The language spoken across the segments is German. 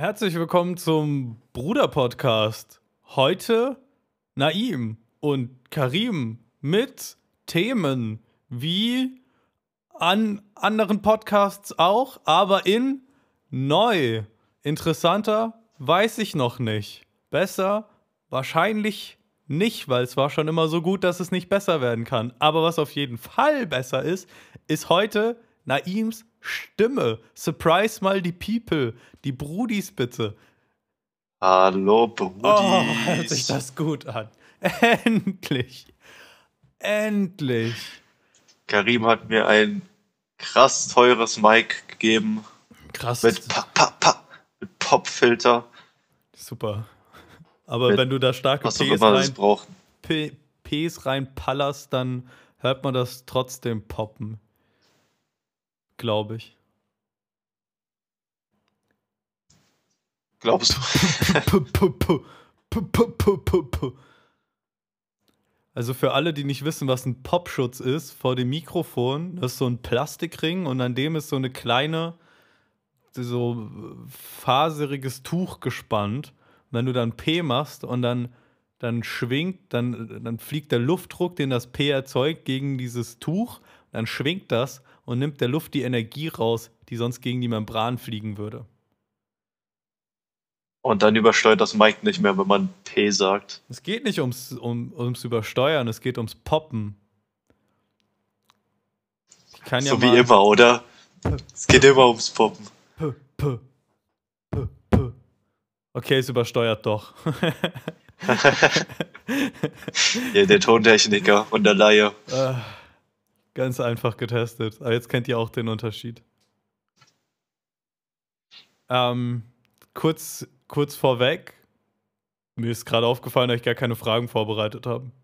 Herzlich willkommen zum Bruder-Podcast. Heute Naim und Karim mit Themen wie an anderen Podcasts auch, aber in neu. Interessanter weiß ich noch nicht. Besser wahrscheinlich nicht, weil es war schon immer so gut, dass es nicht besser werden kann. Aber was auf jeden Fall besser ist, ist heute Naims Stimme. Surprise mal die People, die Brudis bitte. Hallo Brudis. Oh, hört sich das gut an. Endlich. Endlich. Karim hat mir ein krass teures Mic gegeben. Krass. Mit, pa, pa, pa, mit Popfilter. Super. Aber Mit wenn du da starke Was Ps rein. P, Ps reinpallerst, dann hört man das trotzdem poppen. Glaube ich. Glaubst du? Also für alle, die nicht wissen, was ein Popschutz ist, vor dem Mikrofon, das ist so ein Plastikring und an dem ist so eine kleine, so faseriges Tuch gespannt. Und wenn du dann P machst und dann, dann schwingt, dann, dann fliegt der Luftdruck, den das P erzeugt, gegen dieses Tuch. Dann schwingt das und nimmt der Luft die Energie raus, die sonst gegen die Membran fliegen würde. Und dann übersteuert das Mic nicht mehr, wenn man P sagt. Es geht nicht ums, um, ums Übersteuern, es geht ums Poppen. Ich kann ja so mal wie immer, oder? Es geht immer ums Poppen. P, P, P, P. Okay, es übersteuert doch. Ja, der Tontechniker und der Laie. Äh, Ganz einfach getestet. Aber jetzt kennt ihr auch den Unterschied. Ähm, kurz, kurz vorweg. Mir ist gerade aufgefallen, dass ich gar keine Fragen vorbereitet habe.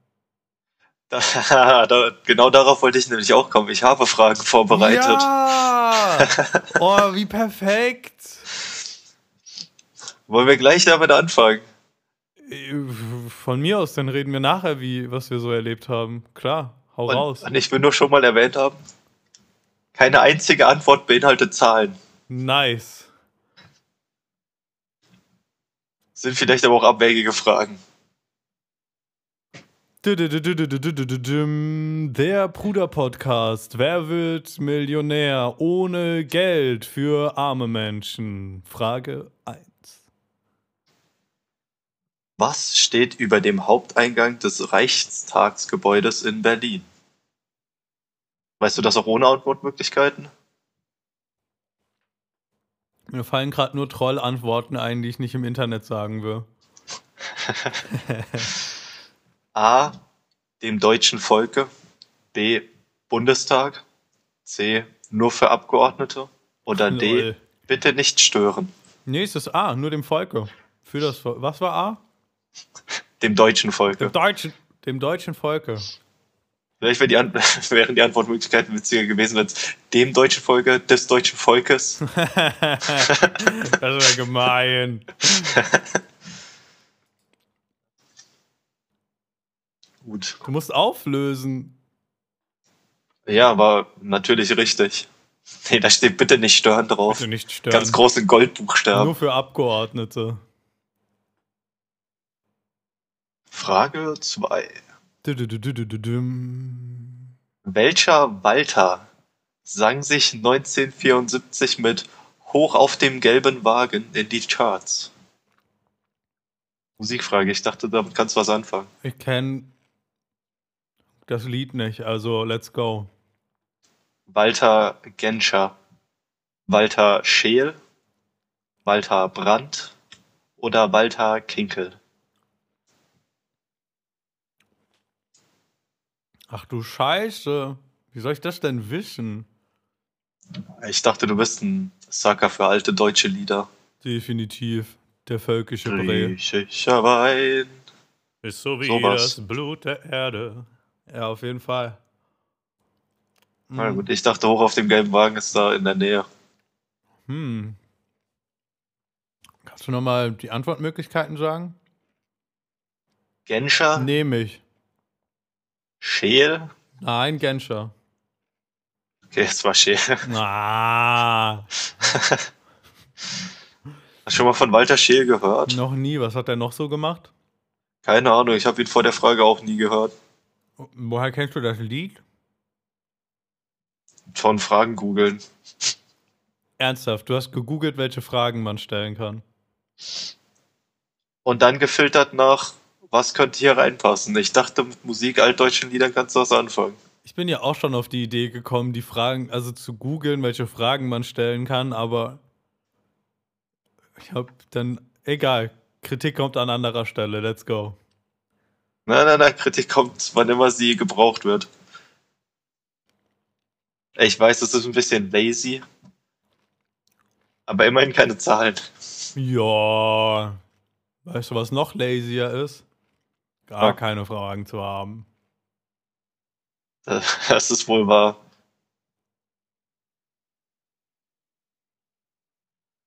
Da, da, genau darauf wollte ich nämlich auch kommen. Ich habe Fragen vorbereitet. Ja! Oh, wie perfekt! Wollen wir gleich damit anfangen? Von mir aus, dann reden wir nachher, wie, was wir so erlebt haben. Klar, hau raus. Und, und ich will nur schon mal erwähnt haben, keine einzige Antwort beinhaltet Zahlen. Nice. Sind vielleicht aber auch abwegige Fragen. Der Bruder-Podcast. Wer wird Millionär ohne Geld für arme Menschen? Frage 1. Was steht über dem Haupteingang des Reichstagsgebäudes in Berlin? Weißt du das auch ohne Antwortmöglichkeiten? Mir fallen gerade nur Troll-Antworten ein, die ich nicht im Internet sagen will. A. Dem deutschen Volke. B. Bundestag. C. Nur für Abgeordnete. Oder D. Lol. Bitte nicht stören. Nee, es ist A, nur dem Volke. Für das Volk. Was war A? Dem deutschen Volke. Dem deutschen, dem deutschen Volke. Vielleicht wär die An wären die Antwortmöglichkeiten witziger gewesen, wenn es dem deutschen Volke des deutschen Volkes. das wäre gemein. Gut. Du musst auflösen. Ja, war natürlich richtig. Nee, da steht bitte nicht stören drauf. Bitte nicht stören. Ganz groß in Goldbuchstaben. Nur für Abgeordnete. Frage 2. Dü-dü-dü-dü-dü-düm. Welcher Walter sang sich 1974 mit Hoch auf dem gelben Wagen in die Charts? Musikfrage, ich dachte, damit kannst du was anfangen. Ich kenne das Lied nicht, also let's go. Walter Genscher, Walter Scheel, Walter Brandt oder Walter Kinkel? Ach du Scheiße. Wie soll ich das denn wissen? Ich dachte, du bist ein Sucker für alte deutsche Lieder. Definitiv. Der völkische Brei. Griechischer Wein. Ist so wie Sowas. das Blut der Erde. Ja, auf jeden Fall. Na Mhm. gut, ich dachte, hoch auf dem gelben Wagen ist da in der Nähe. Hm. Kannst du nochmal die Antwortmöglichkeiten sagen? Genscher, Nehme ich. Scheel. Nein, Genscher. Okay, es war Scheel. Ah. Schon mal von Walter Scheel gehört? Noch nie. Was hat er noch so gemacht? Keine Ahnung, ich habe ihn vor der Frage auch nie gehört. Woher kennst du das Lied? Von Fragen googeln. Ernsthaft, du hast gegoogelt, welche Fragen man stellen kann. Und dann gefiltert nach, was könnte hier reinpassen. Ich dachte, mit Musik, altdeutschen Liedern kannst du was anfangen. Ich bin ja auch schon auf die Idee gekommen, die Fragen, also zu googeln, welche Fragen man stellen kann, aber ich hab dann, egal, Kritik kommt an anderer Stelle, let's go. Nein, nein, nein, Kritik kommt, wann immer sie gebraucht wird. Ich weiß, das ist ein bisschen lazy, aber immerhin keine Zahlen. Ja, weißt du, was noch lazier ist? Gar Ja. keine Fragen zu haben. Das ist wohl wahr.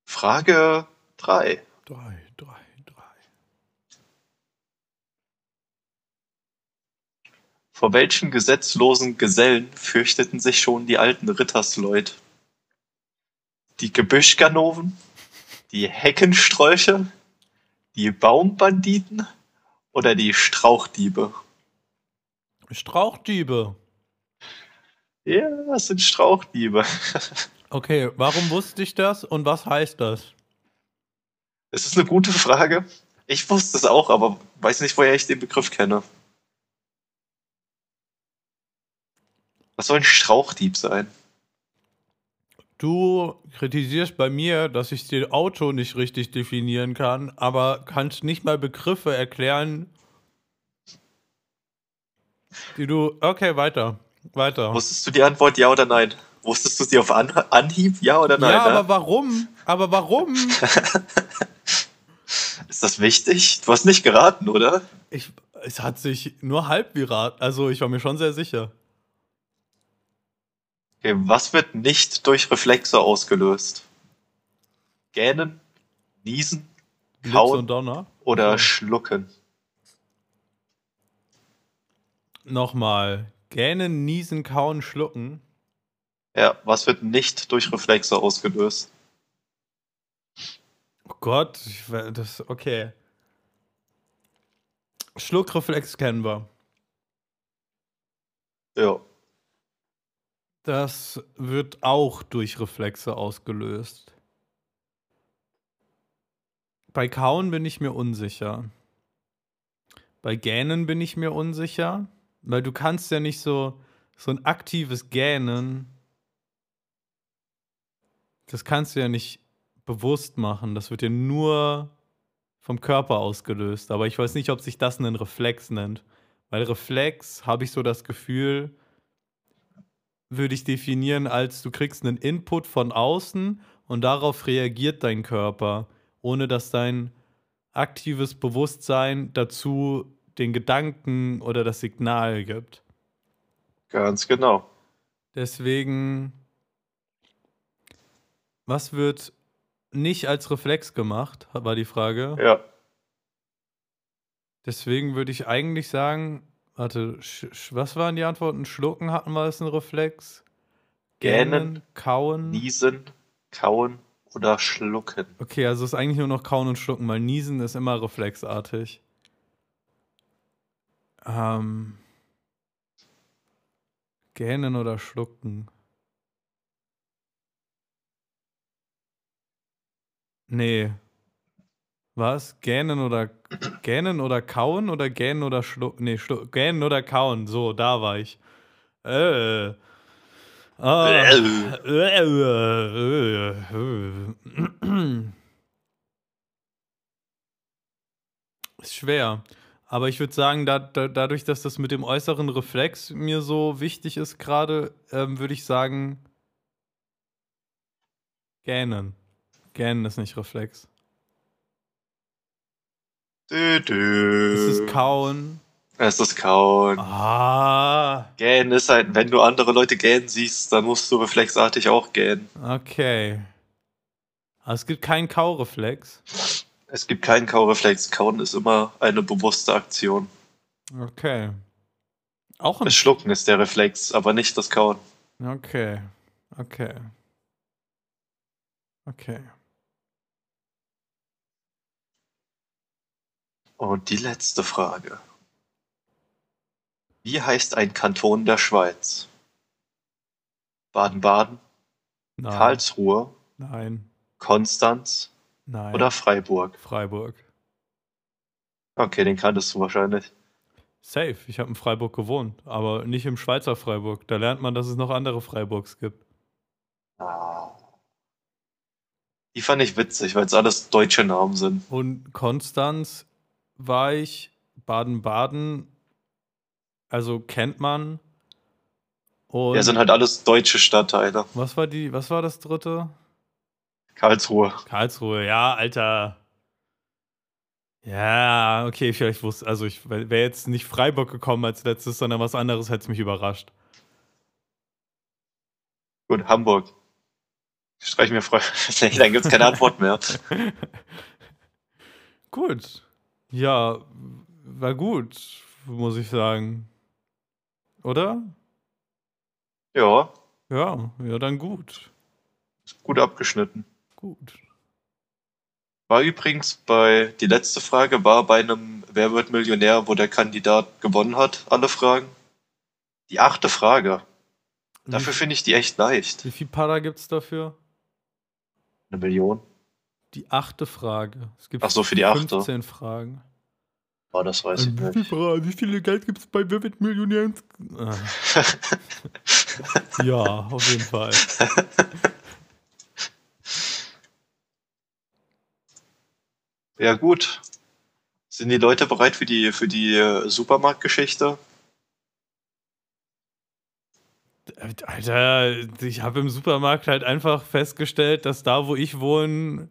Frage 3. Drei, drei, drei. Vor welchen gesetzlosen Gesellen fürchteten sich schon die alten Rittersleut? Die Gebüschganoven? Die Heckenstrolche? Die Baumbanditen? Oder die Strauchdiebe? Strauchdiebe. Ja, das sind Strauchdiebe. Okay, warum wusste ich das und was heißt das? Das ist eine gute Frage. Ich wusste es auch, aber weiß nicht, woher ich den Begriff kenne. Was soll ein Strauchdieb sein? Du kritisierst bei mir, dass ich das Auto nicht richtig definieren kann, aber kannst nicht mal Begriffe erklären, die du. Okay, weiter. Weiter. Wusstest du die Antwort ja oder nein? Wusstest du sie auf An Anhieb, ja oder nein? ja, ne? aber warum? Aber warum? Ist das wichtig? Du hast nicht geraten, oder? Ich, es hat sich nur halb virat. Also, ich war mir schon sehr sicher. Okay, was wird nicht durch Reflexe ausgelöst? Gähnen, niesen, kauen oder schlucken? Nochmal. Gähnen, niesen, kauen, schlucken. Ja, was wird nicht durch Reflexe ausgelöst? Oh Gott, ich, das. Okay. Schluckreflex kennen wir. Ja. Das wird auch durch Reflexe ausgelöst. Bei Kauen bin ich mir unsicher. Bei Gähnen bin ich mir unsicher, weil du kannst ja nicht so so ein aktives Gähnen. Das kannst du ja nicht bewusst machen. Das wird ja nur vom Körper ausgelöst. Aber ich weiß nicht, ob sich das einen Reflex nennt. Weil Reflex habe ich so das Gefühl, würde ich definieren als du kriegst einen Input von außen und darauf reagiert dein Körper, ohne dass dein aktives Bewusstsein dazu den Gedanken oder das Signal gibt. Ganz genau. Deswegen, was wird nicht als Reflex gemacht, war die Frage. Ja. Deswegen würde ich eigentlich sagen, warte, was waren die Antworten? Schlucken hatten wir als ein Reflex? Gähnen, kauen. Niesen, kauen oder schlucken. Okay, also ist eigentlich nur noch kauen und schlucken, weil niesen ist immer reflexartig. Ähm, gähnen oder schlucken? Nee. Was? Gähnen oder gähnen oder kauen oder gähnen oder schlucken? Nee, schlu gähnen oder kauen. So, da war ich. Äh. Ah. Ist schwer. Aber ich würde sagen, da, da, dadurch, dass das mit dem äußeren Reflex mir so wichtig ist gerade, ähm, würde ich sagen, gähnen. Gähnen ist nicht Reflex. Dü. Es ist kauen. Es ist kauen. Ah, Gähnen ist halt, wenn du andere Leute gähnen siehst, dann musst du reflexartig auch gähnen. okay. Aber es gibt keinen Kaureflex. Es gibt keinen Kaureflex. Kauen ist immer eine bewusste Aktion. Okay. Auch ein Das Schlucken ist der Reflex, aber nicht das Kauen. Okay. Okay. Okay. Und die letzte Frage. Wie heißt ein Kanton der Schweiz? Baden-Baden, Nein. Karlsruhe, Nein. Konstanz Nein. oder Freiburg? Freiburg. Okay, den kanntest du wahrscheinlich. Safe. Ich habe in Freiburg gewohnt, aber nicht im Schweizer Freiburg. Da lernt man, dass es noch andere Freiburgs gibt. Ah. Die fand ich witzig, weil es alles deutsche Namen sind. Und Konstanz war ich, Baden-Baden, also kennt man. Und Ja, sind halt alles deutsche Stadtteile. was war die, was war das dritte? Karlsruhe. Karlsruhe, ja, Alter. Ja, okay, vielleicht wusste, also ich wäre jetzt nicht Freiburg gekommen als letztes, sondern was anderes hätte es mich überrascht. Gut, Hamburg. Streich mir frei. Nee, dann gibt's keine Antwort mehr. Gut. Ja, war gut, muss ich sagen. Oder? Ja, Ja, ja, dann gut. gut abgeschnitten. Gut. War übrigens bei, die letzte Frage war bei einem Wer wird Millionär, wo der Kandidat gewonnen hat, alle Fragen. Die achte Frage. Dafür finde ich die echt leicht. wie viel Para gibt's dafür? Eine Million. Die achte Frage. Es gibt Ach so, für die achte. 15 Fragen. Oh, das weiß ich nicht. Fra wie viel Geld gibt es bei Wer wird Millionär? Ah. ja, auf jeden Fall. Ja, gut. Sind die Leute bereit für die, für die äh, Supermarktgeschichte? Alter, ich habe im Supermarkt halt einfach festgestellt, dass da, wo ich wohne,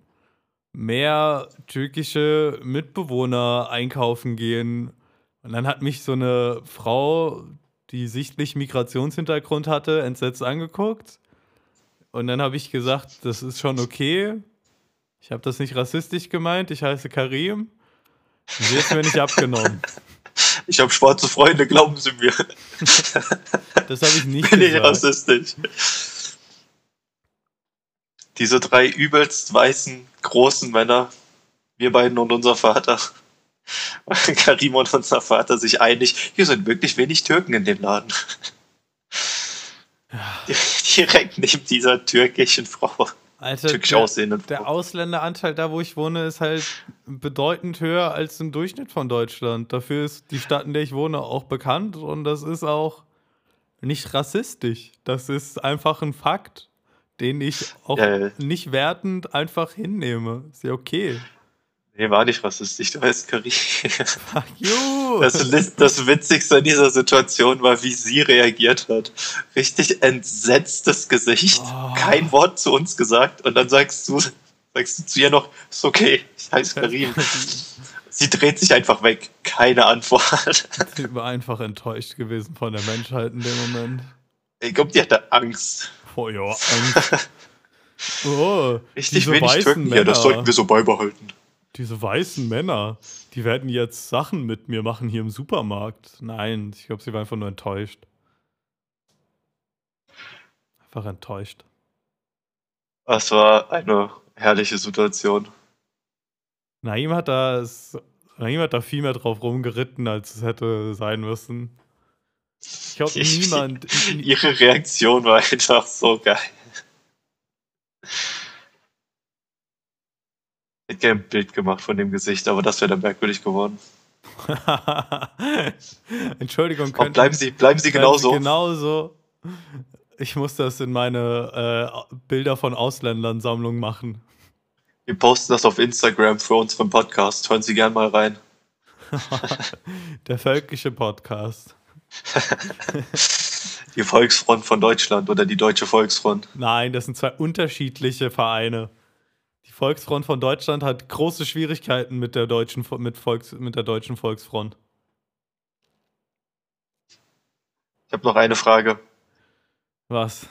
mehr türkische Mitbewohner einkaufen gehen. Und dann hat mich so eine Frau, die sichtlich Migrationshintergrund hatte, entsetzt angeguckt. Und dann habe ich gesagt, das ist schon okay. Ich habe das nicht rassistisch gemeint. Ich heiße Karim. Sie hat mir nicht abgenommen. Ich habe schwarze Freunde, glauben Sie mir. Das habe ich nicht Bin ich gesagt. rassistisch. Diese drei übelst weißen, großen Männer, wir beiden und unser Vater, Karim und unser Vater, sich einig, hier sind wirklich wenig Türken in dem Laden. Direkt neben dieser türkischen Frau, Alter, türkisch der- aussehenden Der Frau. Ausländeranteil da, wo ich wohne, ist halt bedeutend höher als im Durchschnitt von Deutschland. Dafür ist die Stadt, in der ich wohne, auch bekannt und das ist auch nicht rassistisch. Das ist einfach ein Fakt, den ich auch Ja, nicht wertend einfach hinnehme. Ist ja okay. Nee, war nicht rassistisch, du weißt, Karim. Fuck you! Das, das Witzigste an dieser Situation war, wie sie reagiert hat. Richtig entsetztes Gesicht, Oh. kein Wort zu uns gesagt und dann sagst du, sagst du zu ihr noch, ist okay, ich heiße Karim. Sie dreht sich einfach weg, keine Antwort. Ich war einfach enttäuscht gewesen von der Menschheit in dem Moment. Ich glaube, die hatte Angst. Oh ja. Oh, Richtig diese wenig Türken hier, das Männer. sollten wir so beibehalten. Diese weißen Männer, die werden jetzt Sachen mit mir machen hier im Supermarkt. Nein, ich glaube, sie war einfach nur enttäuscht. Einfach enttäuscht. Das war eine herrliche Situation. Naim hat da, Naim hat da viel mehr drauf rumgeritten, als es hätte sein müssen. Ich glaube, niemand. Ihre Reaktion war einfach so geil. Ich hätte gerne ein Bild gemacht von dem Gesicht, aber das wäre dann merkwürdig geworden. Entschuldigung, Komm, bleiben Sie, bleiben Sie bleiben genauso. genauso. Ich muss das in meine äh, Bilder von Ausländern-Sammlung machen. Wir posten das auf Instagram für unseren Podcast. Hören Sie gern mal rein. Der völkische Podcast. Die Volksfront von Deutschland oder die Deutsche Volksfront. Nein, das sind zwei unterschiedliche Vereine. Die Volksfront von Deutschland hat große Schwierigkeiten mit der deutschen, mit Volks, mit der deutschen Volksfront. Ich habe noch eine Frage. Was?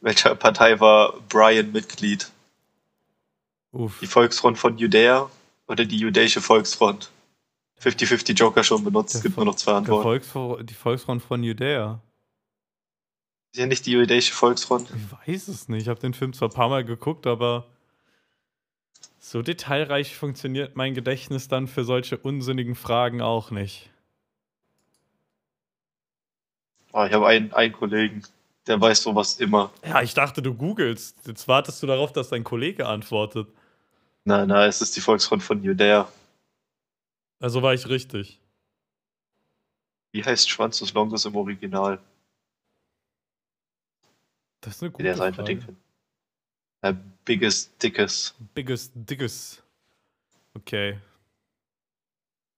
Welcher Partei war Brian Mitglied? Uff. Die Volksfront von Judäa oder die Jüdische Volksfront? 50-50 Joker schon benutzt. Es gibt nur noch zwei Antworten. Volksfro die Volksfront von Judäa. Ist ja nicht die Jüdische Volksfront? Ich weiß es nicht. Ich habe den Film zwar ein paar Mal geguckt, aber So detailreich funktioniert mein Gedächtnis dann für solche unsinnigen Fragen auch nicht. Oh, ich habe einen, einen Kollegen, der weiß sowas immer. Ja, ich dachte, du googelst. Jetzt wartest du darauf, dass dein Kollege antwortet. Nein, nein, es ist die Volksfront von Judäa. Also war ich richtig. Wie heißt Schwanzus Longus im Original? Das ist eine gute der sein Frage. Äh, biggest, dickes. Biggest, dickes. Okay.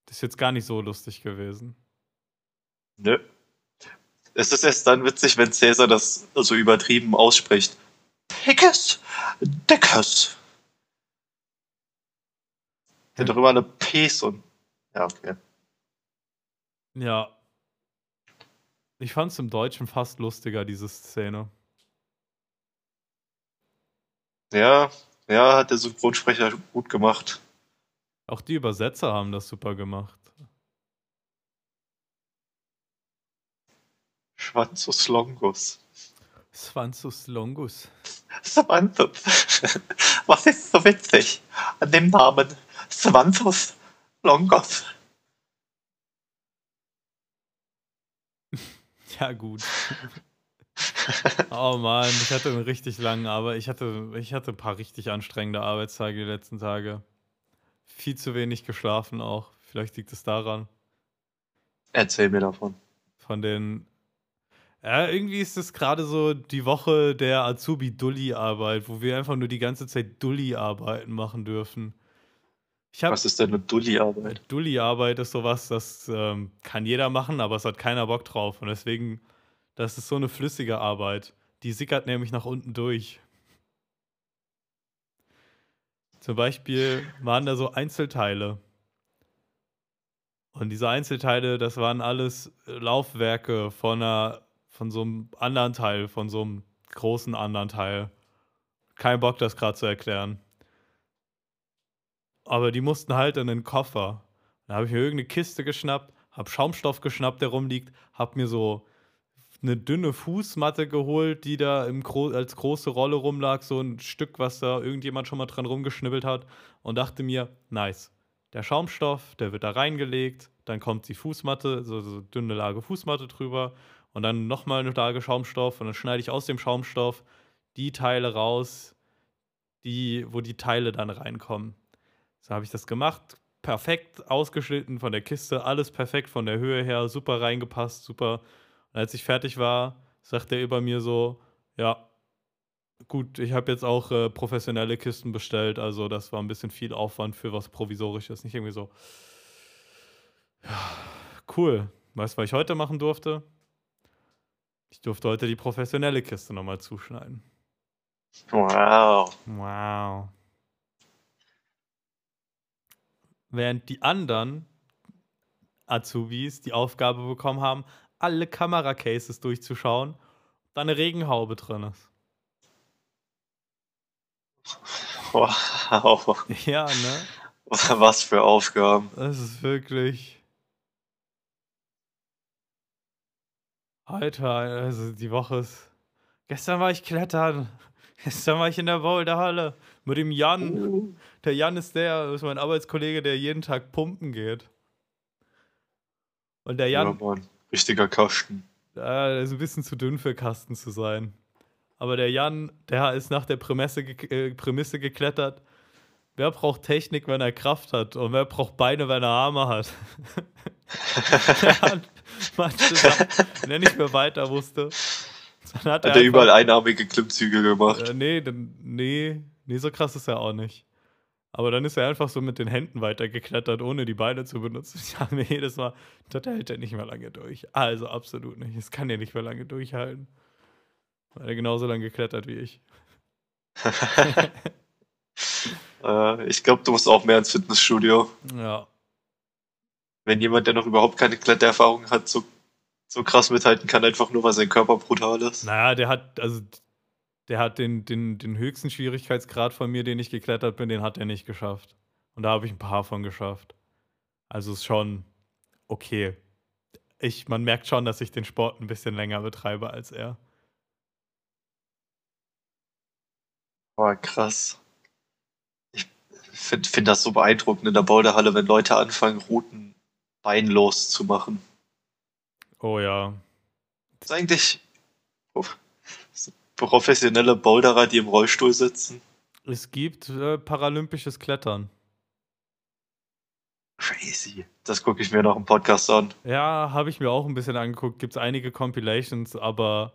Das ist jetzt gar nicht so lustig gewesen. Nö. Es ist erst dann witzig, wenn Cäsar das so übertrieben ausspricht. Pickes, dickes. Der hat doch immer eine Ps und. Ja, okay. Ja. Ich fand es im Deutschen fast lustiger, diese Szene. Ja, ja, hat der Synchronsprecher gut gemacht. Auch die Übersetzer haben das super gemacht. Schwanzus Longus. Svansus Longus. Swanzus. Was ist so witzig an dem Namen Swanzus Longus? Ja, gut. oh Mann, ich hatte einen richtig langen Arbeit. Ich hatte, ich hatte ein paar richtig anstrengende Arbeitstage die letzten Tage. Viel zu wenig geschlafen auch. Vielleicht liegt es daran. Erzähl mir davon. Von den. Ja, irgendwie ist es gerade so die Woche der Azubi-Dulli-Arbeit, wo wir einfach nur die ganze Zeit Dulli-Arbeiten machen dürfen. Habe Was ist denn eine Dulli-Arbeit? Dulli-Arbeit ist sowas, das ähm, kann jeder machen, aber es hat keiner Bock drauf. Und deswegen, das ist so eine flüssige Arbeit. Die sickert nämlich nach unten durch. Zum Beispiel waren da so Einzelteile. Und diese Einzelteile, das waren alles Laufwerke von, einer, von so einem anderen Teil, von so einem großen anderen Teil. Kein Bock, das gerade zu erklären. Aber die mussten halt in den Koffer. Da habe ich mir irgendeine Kiste geschnappt, habe Schaumstoff geschnappt, der rumliegt, habe mir so eine dünne Fußmatte geholt, die da Gro als große Rolle rumlag, so ein Stück, was da irgendjemand schon mal dran rumgeschnibbelt hat und dachte mir, nice. Der Schaumstoff, der wird da reingelegt, dann kommt die Fußmatte, so, so dünne Lage Fußmatte drüber und dann nochmal eine Lage Schaumstoff und dann schneide ich aus dem Schaumstoff die Teile raus, die, wo die Teile dann reinkommen. So habe ich das gemacht, perfekt ausgeschnitten von der Kiste, alles perfekt von der Höhe her, super reingepasst, super. Und als ich fertig war, sagt er über mir so, ja, gut, ich habe jetzt auch äh, professionelle Kisten bestellt, also das war ein bisschen viel Aufwand für was Provisorisches, nicht irgendwie so. Ja, cool. Weißt du, was ich heute machen durfte? Ich durfte heute die professionelle Kiste nochmal zuschneiden. Wow. Wow. Während die anderen Azubis die Aufgabe bekommen haben, alle Kameracases durchzuschauen, da eine Regenhaube drin ist. Wow. Ja, ne? Was für Aufgaben. Das ist wirklich. Alter, also die Woche ist. Gestern war ich klettern. Gestern war ich in der Boulderhalle mit dem Jan. Der Jan ist der, ist mein Arbeitskollege, der jeden Tag pumpen geht. Und der Ja, Jan, Mann. Richtiger Kasten. äh, der ist ein bisschen zu dünn für Kasten zu sein. Aber der Jan, der ist nach der Prämisse, äh, Prämisse geklettert. Wer braucht Technik, wenn er Kraft hat? Und wer braucht Beine, wenn er Arme hat? manche Sachen, wenn er nicht mehr weiter wusste, dann hat er Hat er überall einfach- einarmige Klimmzüge gemacht. Äh, nee, nee, nee, so krass ist er auch nicht. Aber dann ist er einfach so mit den Händen weitergeklettert, ohne die Beine zu benutzen. Ich habe mir jedes Mal, das hält er nicht mehr lange durch. Also absolut nicht. Es kann er nicht mehr lange durchhalten. Weil er genauso lange geklettert wie ich. Äh, ich glaube, du musst auch mehr ins Fitnessstudio. Ja. Wenn jemand, der noch überhaupt keine Klettererfahrung hat, so, so krass mithalten kann, einfach nur, weil sein Körper brutal ist. Naja, der hat, also, der hat den, den, den höchsten Schwierigkeitsgrad von mir, den ich geklettert bin, den hat er nicht geschafft. Und da habe ich ein paar von geschafft. Also ist schon okay. Ich, man merkt schon, dass ich den Sport ein bisschen länger betreibe als er. Boah, krass. Ich, finde find das so beeindruckend in der Boulderhalle, wenn Leute anfangen, Routen beinlos zu machen. Oh ja. Das ist eigentlich professionelle Boulderer, die im Rollstuhl sitzen. Es gibt äh, paralympisches Klettern. Crazy. Das gucke ich mir noch im Podcast an. Ja, habe ich mir auch ein bisschen angeguckt. Gibt es einige Compilations, aber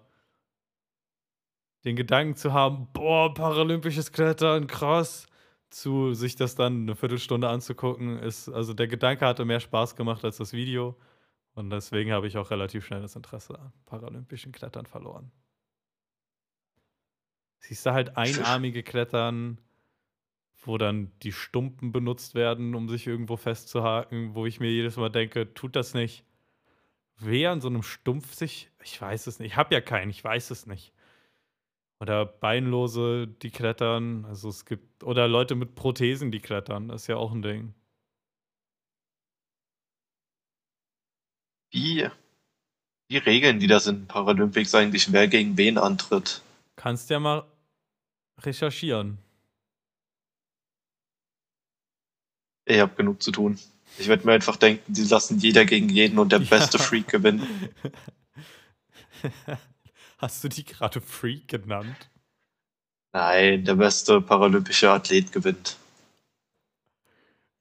den Gedanken zu haben, boah, paralympisches Klettern, krass, zu sich das dann eine Viertelstunde anzugucken, ist, also der Gedanke hatte mehr Spaß gemacht als das Video. Und deswegen habe ich auch relativ schnell das Interesse an paralympischen Klettern verloren. Siehst du halt einarmige Klettern, wo dann die Stumpen benutzt werden, um sich irgendwo festzuhaken, wo ich mir jedes Mal denke, tut das nicht. Wer an so einem Stumpf sich, ich weiß es nicht, ich habe ja keinen, ich weiß es nicht. Oder Beinlose, die klettern, also es gibt, oder Leute mit Prothesen, die klettern, das ist ja auch ein Ding. Wie, wie regeln die das in Paralympics eigentlich, wer gegen wen antritt? Kannst ja mal recherchieren. Ich habe genug zu tun. Ich werde mir einfach denken, die lassen jeder gegen jeden und der ja. beste Freak gewinnen. Hast du die gerade Freak genannt? Nein, der beste paralympische Athlet gewinnt.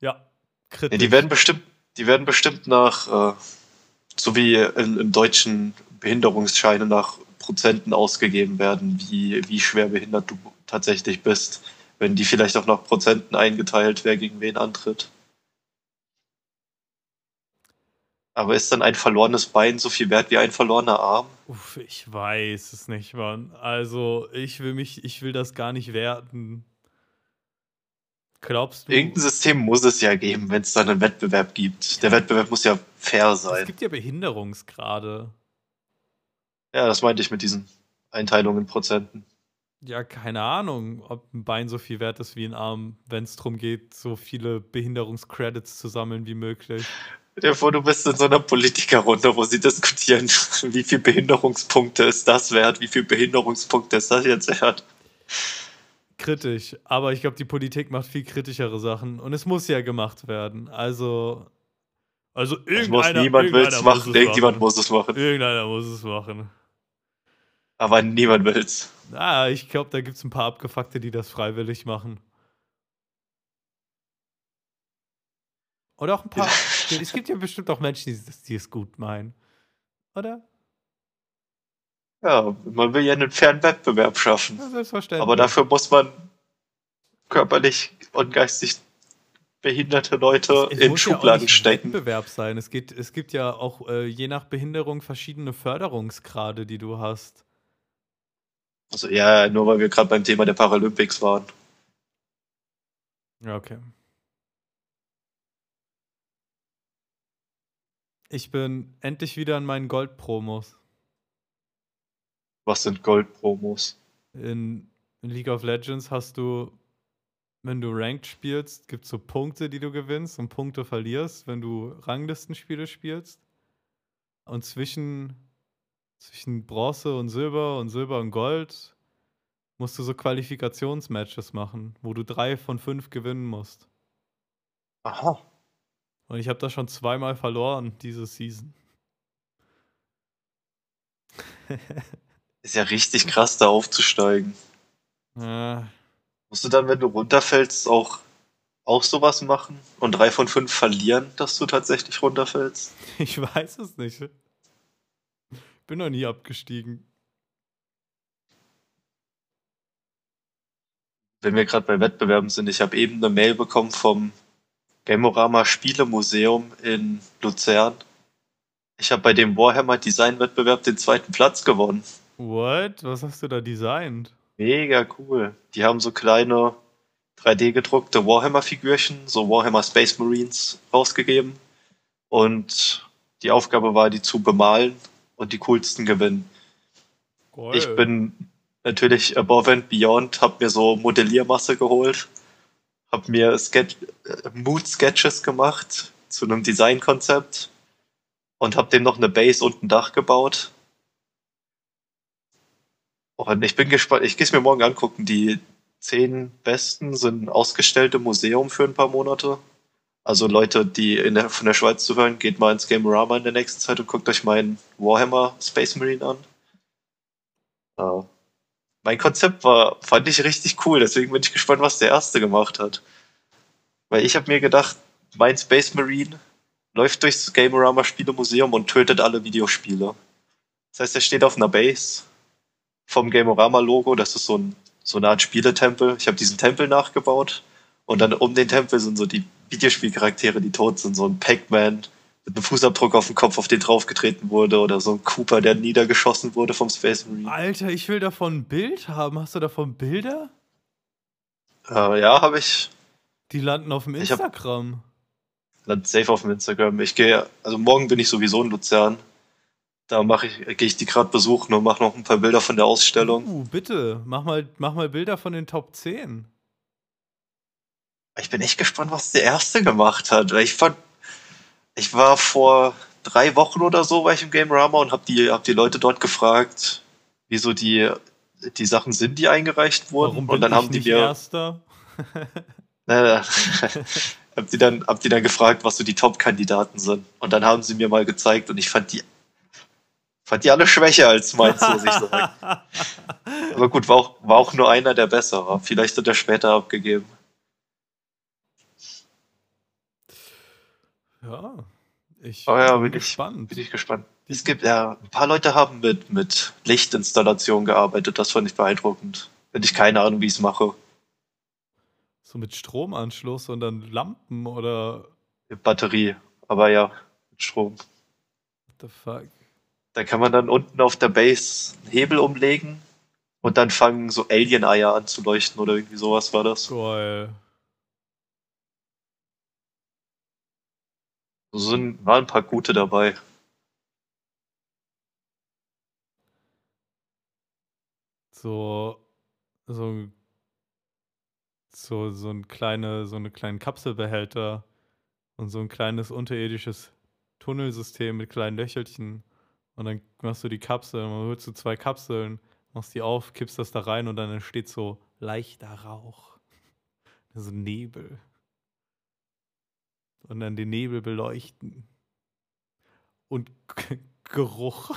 Ja, kritisch. Nee, die werden bestimmt, die werden bestimmt nach, äh, so wie in, im deutschen Behinderungsscheine nach Prozenten ausgegeben werden, wie, wie schwer behindert du tatsächlich bist wenn die vielleicht auch nach Prozenten eingeteilt, wer gegen wen antritt. Aber ist dann ein verlorenes Bein so viel wert wie ein verlorener Arm? Uff, ich weiß es nicht, Mann. Also, ich will mich, ich will das gar nicht werten. Glaubst du? Irgendein System muss es ja geben, wenn es dann einen Wettbewerb gibt. Der Wettbewerb muss ja fair sein. Es gibt ja Behinderungsgrade. Ja, das meinte ich mit diesen Einteilungen in Prozenten. Ja, keine Ahnung, ob ein Bein so viel wert ist wie ein Arm, wenn es darum geht, so viele Behinderungscredits zu sammeln wie möglich. Dir vor, du bist in so einer Politikerrunde, wo sie diskutieren, wie viele Behinderungspunkte ist das wert, wie viele Behinderungspunkte ist das jetzt wert. Kritisch, aber ich glaube, die Politik macht viel kritischere Sachen und es muss ja gemacht werden. Also, also irgendeiner, muss niemand will es machen, irgendjemand muss es machen. Irgendeiner muss es machen. Aber niemand will's. Ah, ich glaube, da gibt es ein paar Abgefuckte, die das freiwillig machen. Oder auch ein paar. es gibt ja bestimmt auch Menschen, die, die es gut meinen. Oder? Ja, man will ja einen fairen Wettbewerb schaffen. Ja, selbstverständlich. Aber dafür muss man körperlich und geistig behinderte Leute es, es in Schubladen ja stecken. Wettbewerb sein. Es, geht, es gibt ja auch äh, je nach Behinderung verschiedene Förderungsgrade, die du hast. Also ja, nur weil wir gerade beim Thema der Paralympics waren. Ja, okay. Ich bin endlich wieder in meinen Gold-Promos. Was sind Gold-Promos? In, in, League of Legends hast du, wenn du Ranked spielst, gibt es so Punkte, die du gewinnst und Punkte verlierst, wenn du Ranglistenspiele spielst. Und zwischen zwischen Bronze und Silber und Silber und Gold musst du so Qualifikationsmatches machen, wo du drei von fünf gewinnen musst. Aha. Und ich habe das schon zweimal verloren, diese Season. Ist ja richtig krass, da aufzusteigen. Ja. Musst du dann, wenn du runterfällst, auch, auch sowas machen und drei von fünf verlieren, dass du tatsächlich runterfällst? Ich weiß es nicht. Bin noch nie abgestiegen. Wenn wir gerade bei Wettbewerben sind, ich habe eben eine Mail bekommen vom Gamorama Spielemuseum in Luzern. Ich habe bei dem Warhammer Design Wettbewerb den zweiten Platz gewonnen. What? Was hast du da designt? Mega cool. Die haben so kleine 3D gedruckte Warhammer Figürchen, so Warhammer Space Marines rausgegeben. Und die Aufgabe war, die zu bemalen und die coolsten gewinnen. Cool. Ich bin natürlich above and beyond, hab mir so Modelliermasse geholt, hab mir Sketch, äh, Mood Sketches gemacht zu einem Designkonzept und hab dem noch eine Base und ein Dach gebaut. Und ich bin gespannt, ich gehe es mir morgen angucken, die zehn besten sind ausgestellt im Museum für ein paar Monate. Also Leute, die in der, von der Schweiz zuhören, geht mal ins Gamerama in der nächsten Zeit und guckt euch meinen Warhammer Space Marine an. Ja. Mein Konzept war, fand ich richtig cool, deswegen bin ich gespannt, was der erste gemacht hat. Weil ich habe mir gedacht, mein Space Marine läuft durchs Gamerama Spielemuseum und tötet alle Videospiele. Das heißt, er steht auf einer Base vom Gamerama Logo, das ist so, ein, so eine Art Spieletempel. Ich habe diesen Tempel nachgebaut und dann um den Tempel sind so die Videospielcharaktere, die tot sind, so ein Pac-Man mit einem Fußabdruck auf dem Kopf, auf den draufgetreten wurde oder so ein Cooper, der niedergeschossen wurde vom Space Marine. Alter, ich will davon ein Bild haben. Hast du davon Bilder? Äh, ja, habe ich. Die landen auf dem Instagram. Land safe auf dem Instagram. Ich gehe, also morgen bin ich sowieso in Luzern. Da mache ich, gehe ich die gerade besuchen und mache noch ein paar Bilder von der Ausstellung. Uh, bitte, mach mal, mach mal Bilder von den Top 10. Ich bin echt gespannt, was der erste gemacht hat. Ich fand, ich war vor drei Wochen oder so war ich im Game Rama und habe die, hab die Leute dort gefragt, wieso die, die Sachen sind, die eingereicht wurden. Warum und dann haben die mir, Erster? äh, hab die dann, hab die dann gefragt, was so die Top-Kandidaten sind. Und dann haben sie mir mal gezeigt und ich fand die, fand die alle schwächer als meins, muss ich sagen. Aber gut, war auch, war auch nur einer, der besser war. Vielleicht hat er später abgegeben. Ja, ich Oh ja, bin bin ich- gespannt. Bin ich gespannt. Es gibt ja, ein paar Leute haben mit, mit Lichtinstallation gearbeitet, das fand ich beeindruckend. Hätte ich keine Ahnung, wie ich es mache. So mit Stromanschluss und dann Lampen oder Batterie, aber ja, mit Strom. what the fuck? Da kann man dann unten auf der Base einen Hebel umlegen und dann fangen so Alien-Eier an zu leuchten oder irgendwie sowas war das. Geil. Sind, waren ein paar gute dabei. So, so, so, so ein kleine, so eine kleinen Kapselbehälter und so ein kleines unterirdisches Tunnelsystem mit kleinen Löchelchen. Und dann machst du die Kapseln, dann holst du zwei Kapseln, machst die auf, kippst das da rein und dann entsteht so leichter Rauch. So Nebel. Und dann den Nebel beleuchten. Und G Geruch.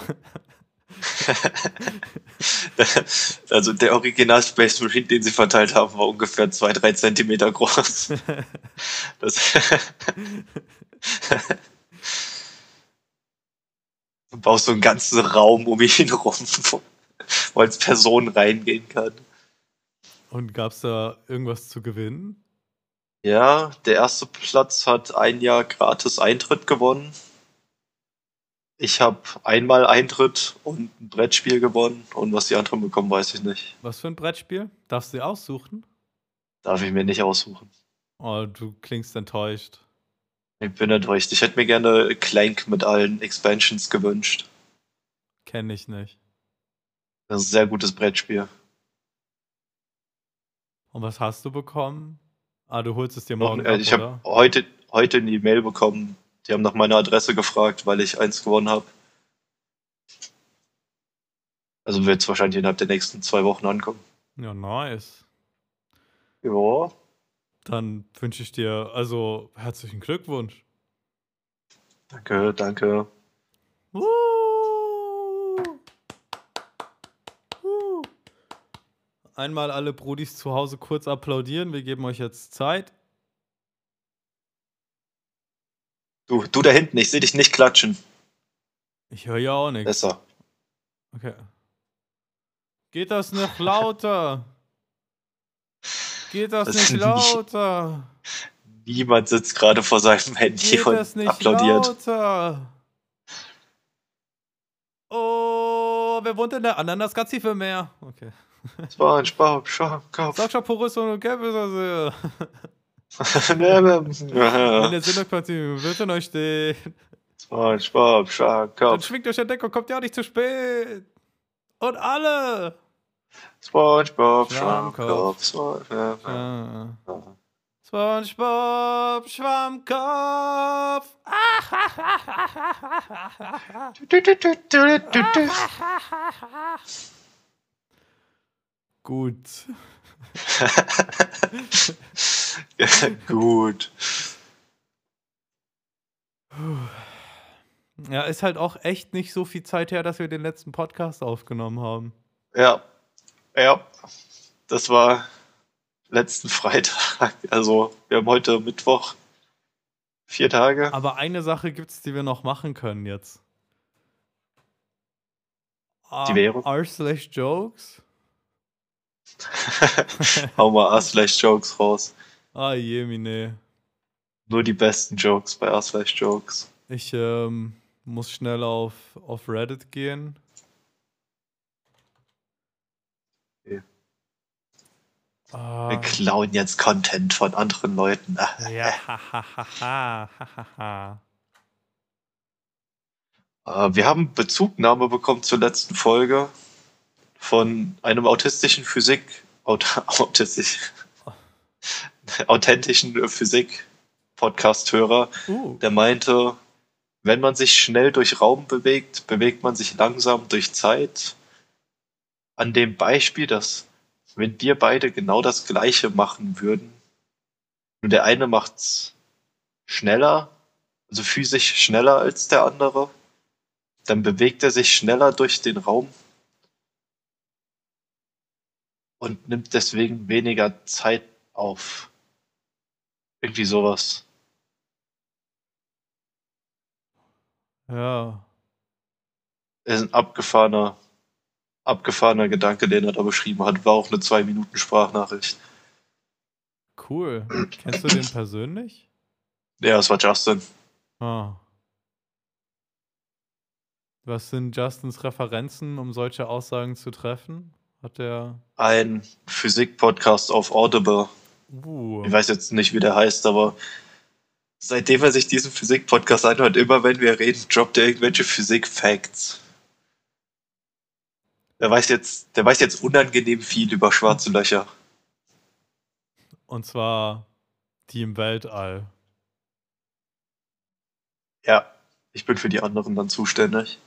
also der Original Space Marine, den sie verteilt haben, war ungefähr zwei, drei Zentimeter groß. Du baust so einen ganzen Raum um ihn rum, wo, wo als Person reingehen kann. Und gab's da irgendwas zu gewinnen? Ja, der erste Platz hat ein Jahr gratis Eintritt gewonnen. Ich habe einmal Eintritt und ein Brettspiel gewonnen und was die anderen bekommen, weiß ich nicht. Was für ein Brettspiel? Darfst du dir aussuchen? Darf ich mir nicht aussuchen. Oh, du klingst enttäuscht. Ich bin enttäuscht. Ich hätte mir gerne Clank mit allen Expansions gewünscht. Kenn ich nicht. Das ist ein sehr gutes Brettspiel. Und was hast du bekommen? Ah, du holst es dir Noch, morgen äh, ab, ich habe heute, heute eine E-Mail bekommen. Die haben nach meiner Adresse gefragt, weil ich eins gewonnen habe. Also wird es wahrscheinlich innerhalb der nächsten zwei Wochen ankommen. Ja, nice. Ja. Dann wünsche ich dir also herzlichen Glückwunsch. Danke, danke. Uh. Einmal alle Brudis zu Hause kurz applaudieren. Wir geben euch jetzt Zeit. Du, du da hinten, ich sehe dich nicht klatschen. Ich höre ja auch nichts. Besser. Okay. Geht das nicht lauter? Geht das, Das nicht lauter? Niemand sitzt gerade vor seinem Handy Geht und nicht applaudiert. lauter? Oh, wer wohnt in der Ananas-Gazi mehr? Okay. SpongeBob, Schwammkopf. Sascha Porus und Kevin SpongeBob, Wenn der Sinne wird in euch stehen. Dann Schwammkopf. schwingt euch der Deckung, kommt ja nicht zu spät. Und alle. SpongeBob, Schwammkopf. Schwammkopf. Ah. SpongeBob Schwammkopf. Gut. Gut. Ja, ist halt auch echt nicht so viel Zeit her, dass wir den letzten Podcast aufgenommen haben. Ja. Ja. Das war letzten Freitag. Also, wir haben heute Mittwoch. Vier Tage. Aber eine Sache gibt's, die wir noch machen können jetzt. Die wäre? R slash Jokes. Hau mal A-Slash-Jokes raus. Ah, Jemine. Nur die besten Jokes bei A-Slash-Jokes. Ich ähm, muss schnell auf, auf Reddit gehen. Okay. Ah, Wir klauen jetzt Content von anderen Leuten. Ah, ja, hahaha. hahaha. Äh, Wir haben Bezugnahme bekommen zur letzten Folge von einem autistischen Physik, aut autistisch, authentischen Physik-Podcast-Hörer, Uh, der meinte, wenn man sich schnell durch Raum bewegt, bewegt man sich langsam durch Zeit. An dem Beispiel, dass wenn wir beide genau das Gleiche machen würden, nur der eine macht's schneller, also physisch schneller als der andere, dann bewegt er sich schneller durch den Raum und nimmt deswegen weniger Zeit auf. Irgendwie sowas. ja. ist ein abgefahrener, abgefahrener Gedanke, den er da beschrieben hat. War auch eine zwei Minuten Sprachnachricht. Cool. Kennst du den persönlich? Ja, es war Justin. Ah. Was sind Justins Referenzen, um solche Aussagen zu treffen? Hat er. Ein Physik-Podcast auf Audible. Uh. Ich weiß jetzt nicht, wie der heißt, aber seitdem er sich diesen Physik-Podcast anhört, immer wenn wir reden, droppt er irgendwelche Physik-Facts. Der weiß jetzt, der weiß jetzt unangenehm viel über schwarze Löcher. Und zwar die im Weltall. Ja, ich bin für die anderen dann zuständig.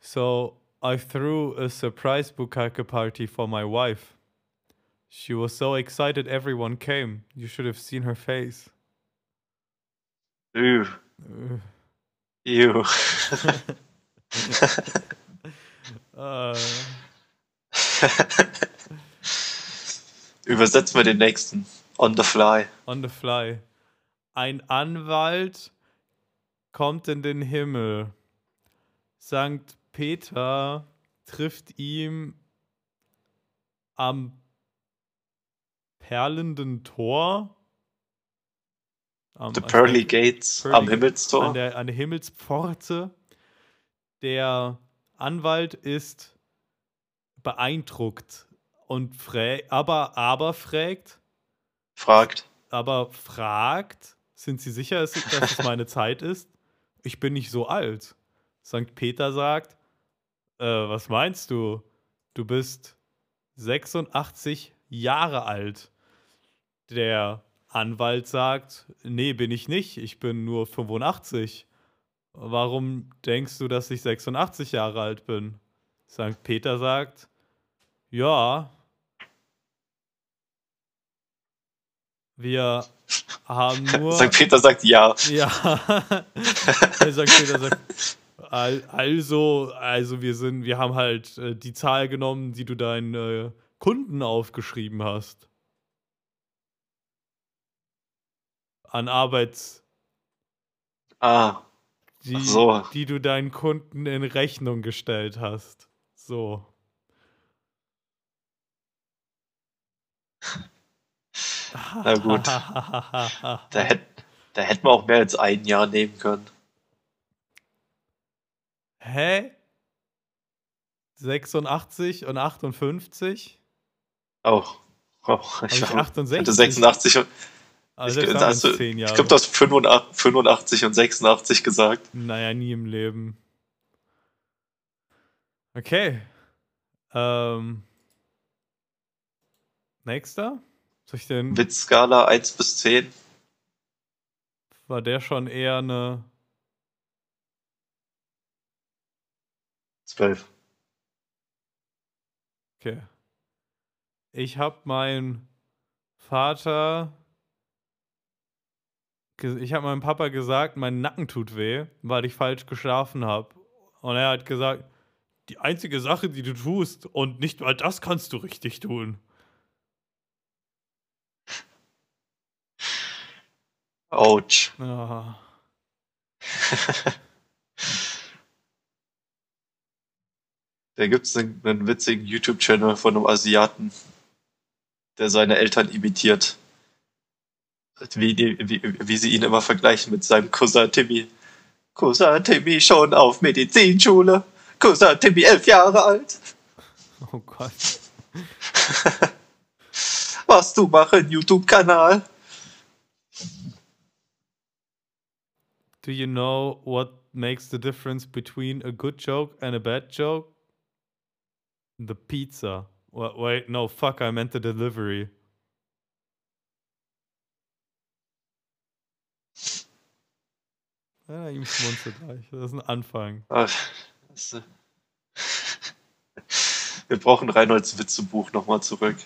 So I threw a surprise bukkake party for my wife. She was so excited everyone came. You should have seen her face. Üh, Uh, ew. Übersetzt mal den nächsten. On the fly. on the fly. Ein Anwalt kommt in den Himmel. Sankt Peter trifft ihm am perlenden Tor. Am, The Pearly Gates Pearly am Himmelstor. an der, an der Himmelspforte. Der Anwalt ist beeindruckt und frä aber, aber fragt, fragt. aber fragt, sind Sie sicher, dass es meine Zeit ist? Ich bin nicht so alt. St. Peter sagt, äh, was meinst du? Du bist 86 Jahre alt. Der Anwalt sagt, nee, bin ich nicht. Ich bin nur 85. Warum denkst du, dass ich 86 Jahre alt bin? St. Peter sagt, ja, wir haben nur... St. Peter sagt ja. Ja. St. Peter sagt, also, also wir sind, wir haben halt äh, die Zahl genommen, die du deinen äh, Kunden aufgeschrieben hast. An Arbeits, Ah, die, so. die du deinen Kunden in Rechnung gestellt hast. So. Na gut. da, hätt, da hätten wir auch mehr als ein Jahr nehmen können. Hä? 86 und 58? Auch. Oh, ich ich war- 68? hatte 86 und Also ich, selbst da haben hast wir du, 10 ich glaube, du hast 85, 85 und 86 gesagt. Naja, nie im Leben. Okay. Ähm. Nächster? Soll ich den. Witzskala 1 bis 10. War der schon eher eine. 12. Okay. Ich habe meinen Vater. Ich habe meinem Papa gesagt, mein Nacken tut weh, weil ich falsch geschlafen habe. Und er hat gesagt, die einzige Sache, die du tust, und nicht mal das kannst du richtig tun. Autsch. Ja. Da gibt es einen, einen witzigen YouTube-Channel von einem Asiaten, der seine Eltern imitiert. Wie, die, wie, wie sie ihn immer vergleichen mit seinem Cousin Timmy. Cousin Timmy schon auf Medizinschule. Cousin Timmy elf Jahre alt. Oh Gott. Was du machen, YouTube-Kanal. Do you know what makes the difference between a good joke and a bad joke? The pizza. Wa- Wait, no, fuck, I meant the delivery. Ja, ihm schmunzelt gleich. Das ist ein Anfang. Wir brauchen Reinholds Witzebuch nochmal zurück.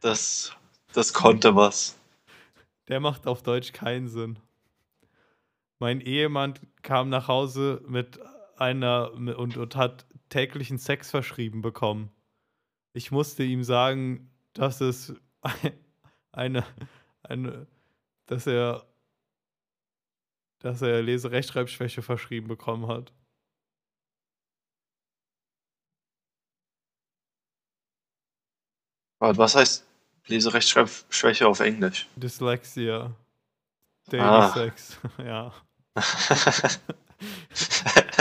Das, das konnte was. Der macht auf Deutsch keinen Sinn. Mein Ehemann kam nach Hause mit einer und, und hat täglichen Sex verschrieben bekommen. Ich musste ihm sagen, dass es eine, eine dass er dass er Leserechtschreibschwäche verschrieben bekommen hat. Was heißt Leserechtschreibschwäche auf Englisch? Dyslexia. Daily Ah. Sex. ja.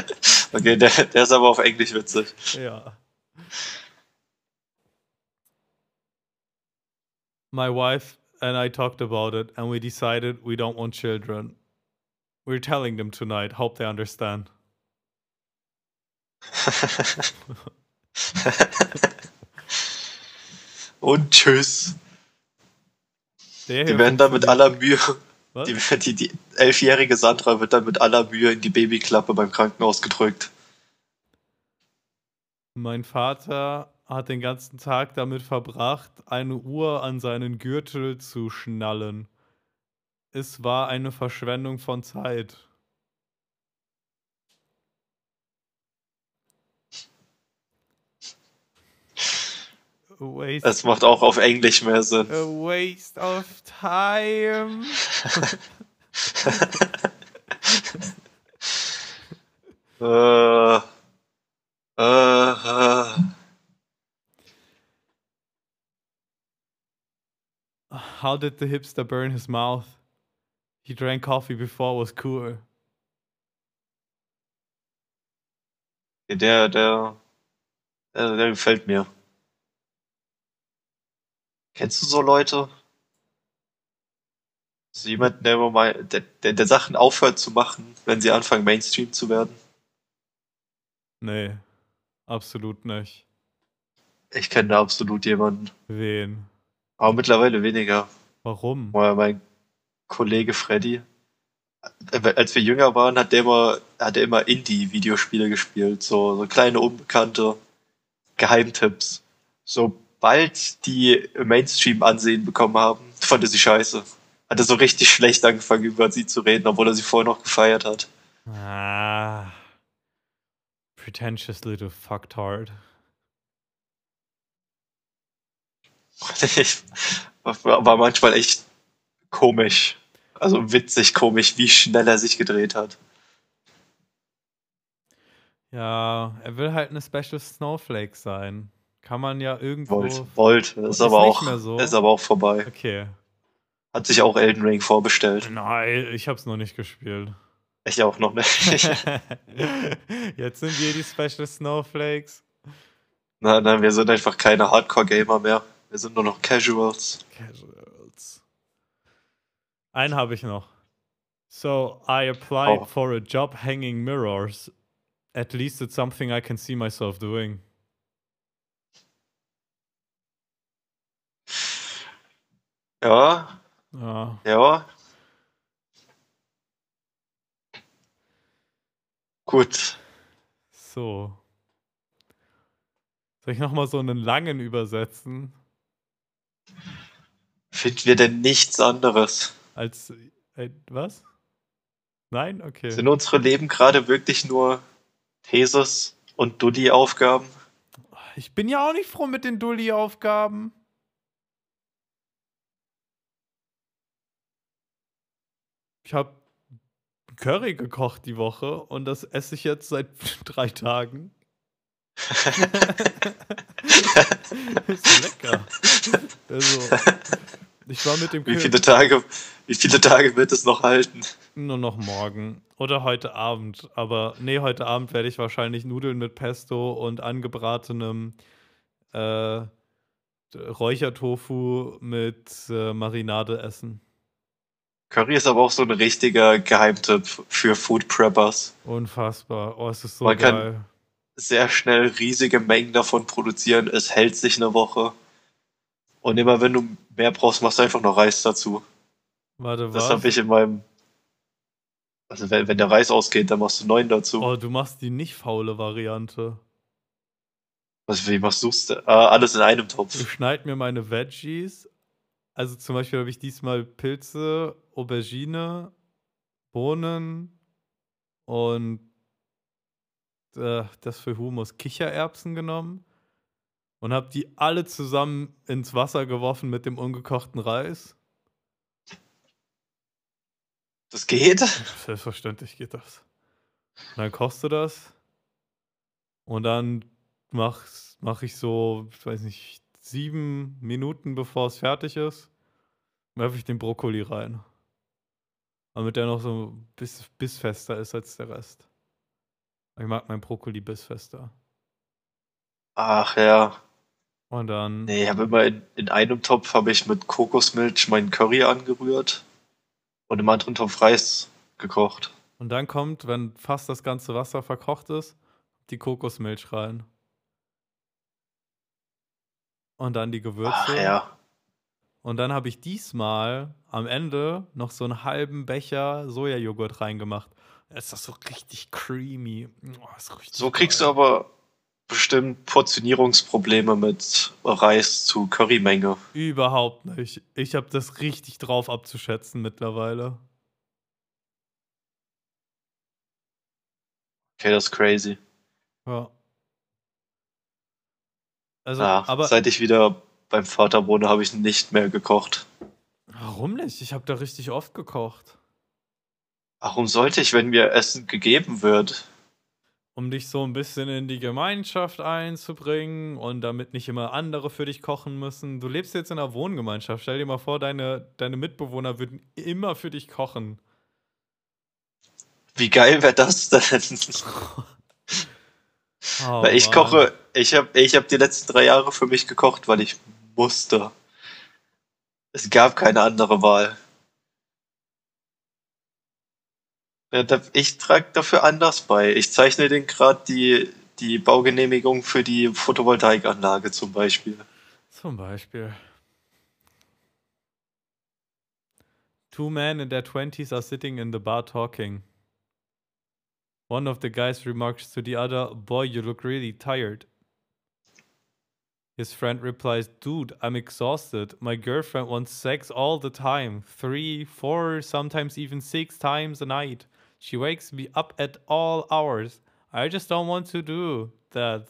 okay, der, der ist aber auf Englisch witzig. Ja. My wife and I talked about it and we decided we don't want children. We're telling them tonight. Hope they understand. Und tschüss. Der Die werden dann mit aller Mühe, Was? die, die, die elfjährige Sandra wird dann mit aller Mühe in die Babyklappe beim Krankenhaus gedrückt. Mein Vater hat den ganzen Tag damit verbracht, eine Uhr an seinen Gürtel zu schnallen. Es war eine Verschwendung von Zeit. Das macht auch auf Englisch mehr Sinn. a waste of time. Äh, äh, äh. How did the hipster burn his mouth? He drank coffee before it was cool. Der, der, der, der gefällt mir. Kennst du so Leute? So jemand, der, immer mal, der, der, der Sachen aufhört zu machen, wenn sie anfangen, Mainstream zu werden? Nee, absolut nicht. Ich kenne da absolut jemanden. Wen? Aber mittlerweile weniger. Warum? Weil mein Kollege Freddy, äh, als wir jünger waren, hat der immer, hat er immer Indie-Videospiele gespielt. So, so kleine, unbekannte Geheimtipps. Sobald die Mainstream-Ansehen bekommen haben, fand er sie scheiße. Hat er so richtig schlecht angefangen, über sie zu reden, obwohl er sie vorher noch gefeiert hat. Ah. Pretentious little fucktard. Ich, war war manchmal echt komisch. Also witzig komisch, wie schnell er sich gedreht hat. Ja, er will halt eine Special Snowflake sein. Kann man ja irgendwo. Wollt. Das ist, aber auch, so. ist aber auch vorbei. Okay. Hat sich auch Elden Ring vorbestellt. Nein, ich hab's noch nicht gespielt. Ich auch noch nicht. Jetzt sind wir die Special Snowflakes. nein, nein, wir sind einfach keine Hardcore-Gamer mehr. Wir sind nur noch Casuals. Casuals. Einen habe ich noch. So, I applied Oh. for a job hanging mirrors. At least it's something I can see myself doing. Ja, Ja. ja. Gut. so. Soll ich nochmal so einen langen übersetzen? Finden wir denn nichts anderes? Als. Äh, was? Nein? Okay. Sind unsere Leben gerade wirklich nur Thesis und Dulli-Aufgaben? Ich bin ja auch nicht froh mit den Dulli-Aufgaben. Ich habe Curry gekocht die Woche und das esse ich jetzt seit drei Tagen. ist lecker. Also, ich war mit dem wie viele, Tage, wie viele Tage wird es noch halten? Nur noch morgen. Oder heute Abend. Aber nee, heute Abend werde ich wahrscheinlich Nudeln mit Pesto und angebratenem äh, Räuchertofu mit äh, Marinade essen. Curry ist aber auch so ein richtiger Geheimtipp für Food Preppers. Unfassbar. Oh, es ist so Man geil. kann sehr schnell riesige Mengen davon produzieren. Es hält sich eine Woche. Und immer wenn du mehr brauchst, machst du einfach noch Reis dazu. Warte, was? Das habe ich in meinem. Also wenn, wenn der Reis ausgeht, dann machst du neun dazu. Oh, du machst die nicht faule Variante. Was, wie machst du's? denn? Ah, alles in einem Ich Topf. schneide mir meine Veggies. Also zum Beispiel habe ich diesmal Pilze, Aubergine, Bohnen und äh, das für Humus Kichererbsen genommen und habe die alle zusammen ins Wasser geworfen mit dem ungekochten Reis. Das geht? Selbstverständlich geht das. Und dann kochst du das und dann mach, mach ich so, ich weiß nicht, sieben Minuten bevor es fertig ist, werfe ich den Brokkoli rein. Damit der noch so biss, bissfester ist als der Rest. Ich mag meinen Brokkoli bissfester. Ach ja. Und dann. Nee, ich habe immer in, in einem Topf habe ich mit Kokosmilch meinen Curry angerührt und im anderen Topf Reis gekocht. Und dann kommt, wenn fast das ganze Wasser verkocht ist, die Kokosmilch rein. Und dann die Gewürze. Ach ja. Und dann habe ich diesmal am Ende noch so einen halben Becher Sojajoghurt reingemacht. Ist das so richtig creamy. Oh, So kriegst du geil. aber bestimmt Portionierungsprobleme mit Reis zu Currymenge. Überhaupt nicht. Ich habe das richtig drauf abzuschätzen mittlerweile. Okay, das ist crazy. Ja. Also, Ja, aber seit ich wieder beim Vater wohne, habe ich nicht mehr gekocht. warum nicht? Ich habe da richtig oft gekocht. Warum sollte ich, wenn mir Essen gegeben wird? Um dich so ein bisschen in die Gemeinschaft einzubringen und damit nicht immer andere für dich kochen müssen. Du lebst jetzt in einer Wohngemeinschaft. Stell dir mal vor, deine, deine Mitbewohner würden immer für dich kochen. Wie geil wäre das denn? Oh, Weil ich Mann. koche, ich habe ich hab die letzten drei Jahre für mich gekocht, weil ich musste. Es gab keine andere Wahl. Ich trage dafür anders bei. Ich zeichne den gerade die, die Baugenehmigung für die Photovoltaikanlage zum Beispiel. Zum Beispiel. Two men in their 20s are sitting in the bar talking. One of the guys remarks to the other, Boy, you look really tired. His friend replies, Dude, I'm exhausted. My girlfriend wants sex all the time. Three, four, sometimes even six times a night. She wakes me up at all hours. I just don't want to do that.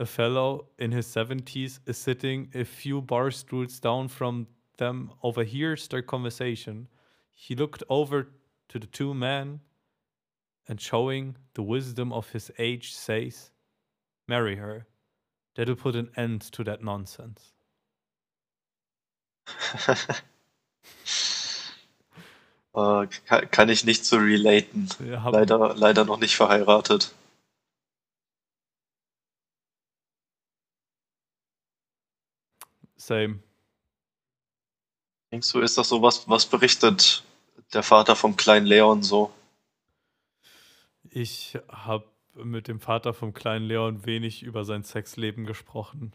A fellow in his 70s is sitting a few bar stools down from them, overhears their conversation. He looked over to the two men and, showing the wisdom of his age, says, Marry her. That'll put an end to that nonsense. Äh, kann, kann ich nicht so relaten. Haben- Leider, leider noch nicht verheiratet. Same. Denkst du, ist das so was, was berichtet der Vater vom kleinen Leon so? Ich habe mit dem Vater vom kleinen Leon wenig über sein Sexleben gesprochen.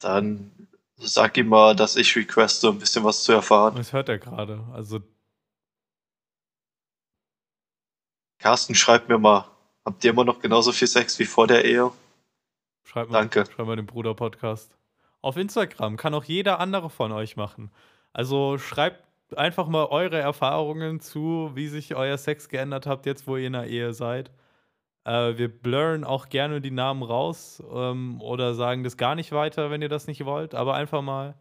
Dann sag ihm mal, dass ich requeste, ein bisschen was zu erfahren. Das hört er gerade. Also, Carsten, schreib mir mal. Habt ihr immer noch genauso viel Sex wie vor der Ehe? Schreibt mal, Danke. schreibt mal den Bruder-Podcast. Auf Instagram kann auch jeder andere von euch machen. Also schreibt einfach mal eure Erfahrungen zu, wie sich euer Sex geändert habt, jetzt wo ihr in der Ehe seid. Äh, wir blurren auch gerne die Namen raus ähm, oder sagen das gar nicht weiter, wenn ihr das nicht wollt. Aber einfach mal,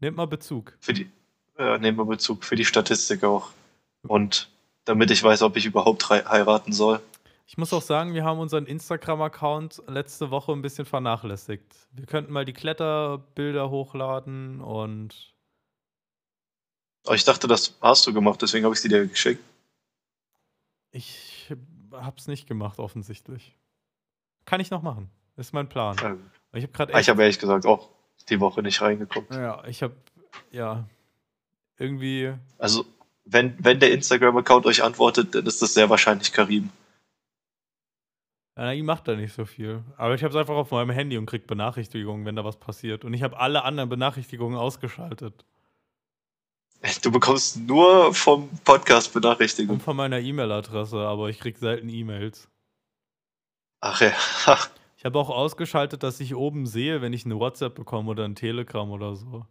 nehmt mal Bezug. Für die, äh, nehmen wir Bezug für die Statistik auch. Und damit ich weiß, ob ich überhaupt hei- heiraten soll. Ich muss auch sagen, wir haben unseren Instagram-Account letzte Woche ein bisschen vernachlässigt. Wir könnten mal die Kletterbilder hochladen und Aber ich dachte, das hast du gemacht, deswegen habe ich sie dir geschickt. ich hab's nicht gemacht, offensichtlich. Kann ich noch machen. Ist mein Plan. Gut. Ich habe gerade Ah, Ich habe ehrlich gesagt auch die Woche nicht reingeguckt. Ja, ich habe ja irgendwie. Also, wenn, wenn der Instagram-Account euch antwortet, dann ist das sehr wahrscheinlich Karim. Ja, ich macht da nicht so viel. Aber ich habe es einfach auf meinem Handy und krieg Benachrichtigungen, wenn da was passiert. Und ich habe alle anderen Benachrichtigungen ausgeschaltet. Du bekommst nur vom Podcast Und Benachrichtigungen. von meiner E-Mail-Adresse, aber ich krieg selten E-Mails. Ach ja. Ich habe auch ausgeschaltet, dass ich oben sehe, wenn ich eine WhatsApp bekomme oder ein Telegram oder so.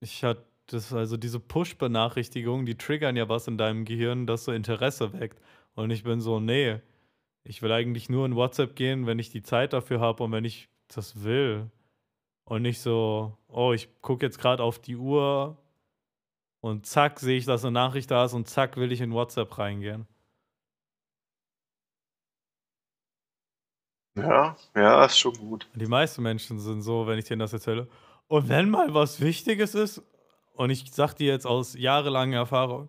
Ich hatte das, also diese Push-Benachrichtigungen, die triggern ja was in deinem Gehirn, das so Interesse weckt. Und ich bin so, nee, ich will eigentlich nur in WhatsApp gehen, wenn ich die Zeit dafür habe und wenn ich das will. Und nicht so, oh, ich gucke jetzt gerade auf die Uhr und zack, sehe ich, dass eine Nachricht da ist und zack, will ich in WhatsApp reingehen. Ja, ja, ist schon gut. Die meisten Menschen sind so, wenn ich denen das erzähle. Und wenn mal was Wichtiges ist, und ich sag dir jetzt aus jahrelanger Erfahrung,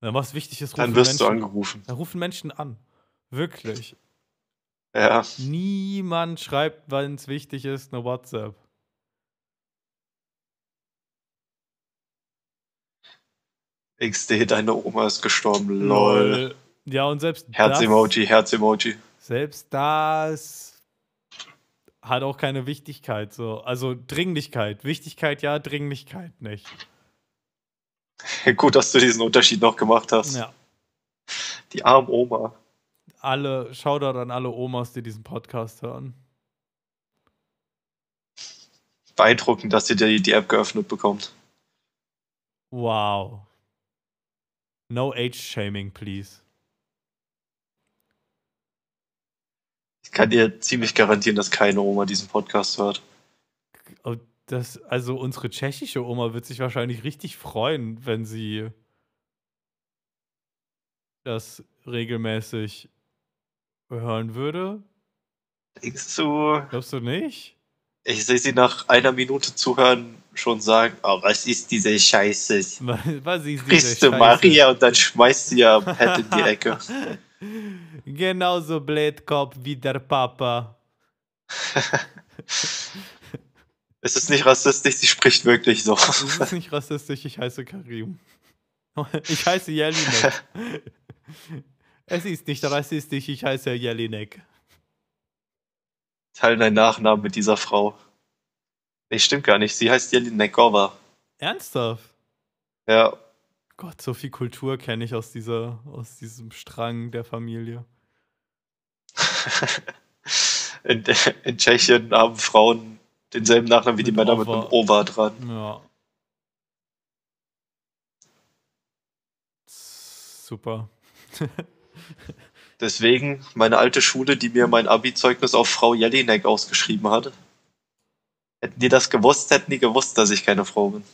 wenn was wichtig ist, rufen Dann wirst du Menschen, angerufen. dann rufen Menschen an. Wirklich. Ja. Niemand schreibt, wenn es wichtig ist, eine WhatsApp. XD, deine Oma ist gestorben. Lol. Ja, und selbst Herz-Emoji, Herz-Emoji. selbst das hat auch keine Wichtigkeit. So. Also Dringlichkeit. Wichtigkeit ja, Dringlichkeit nicht. Gut, dass du diesen Unterschied noch gemacht hast. Ja. Die arme Oma. Alle, Shoutout an alle Omas, die diesen Podcast hören. Beeindruckend, dass sie die, die App geöffnet bekommt. Wow. No age shaming, please. Ich kann dir ziemlich garantieren, dass keine Oma diesen Podcast hört. Und Das, also unsere tschechische Oma wird sich wahrscheinlich richtig freuen, wenn sie das regelmäßig hören würde. Denkst du, Glaubst du nicht? ich sehe sie nach einer Minute zuhören schon sagen, oh, was ist diese Scheiße? Was ist diese Christe Scheiße? Maria und dann schmeißt sie ihr Pad in die Ecke. Genauso Blätkopf wie der Papa. Es ist nicht rassistisch, sie spricht wirklich so. Es ist nicht rassistisch, ich heiße Karim. Ich heiße Jelinek. Es ist nicht rassistisch, ich heiße Jelinek. Teil deinen Nachnamen mit dieser Frau. Nee, stimmt gar nicht. Sie heißt Jelinekova. Ernsthaft? Ja, Gott, so viel Kultur kenne ich aus dieser, aus diesem Strang der Familie. in, in Tschechien haben Frauen denselben Nachnamen wie die Mit Männer mit Ova. einem Ova dran. Ja. Super. Deswegen meine alte Schule, die mir mein Abi-Zeugnis auf Frau Jelinek ausgeschrieben hat. Hätten die das gewusst, hätten die gewusst, dass ich keine Frau bin.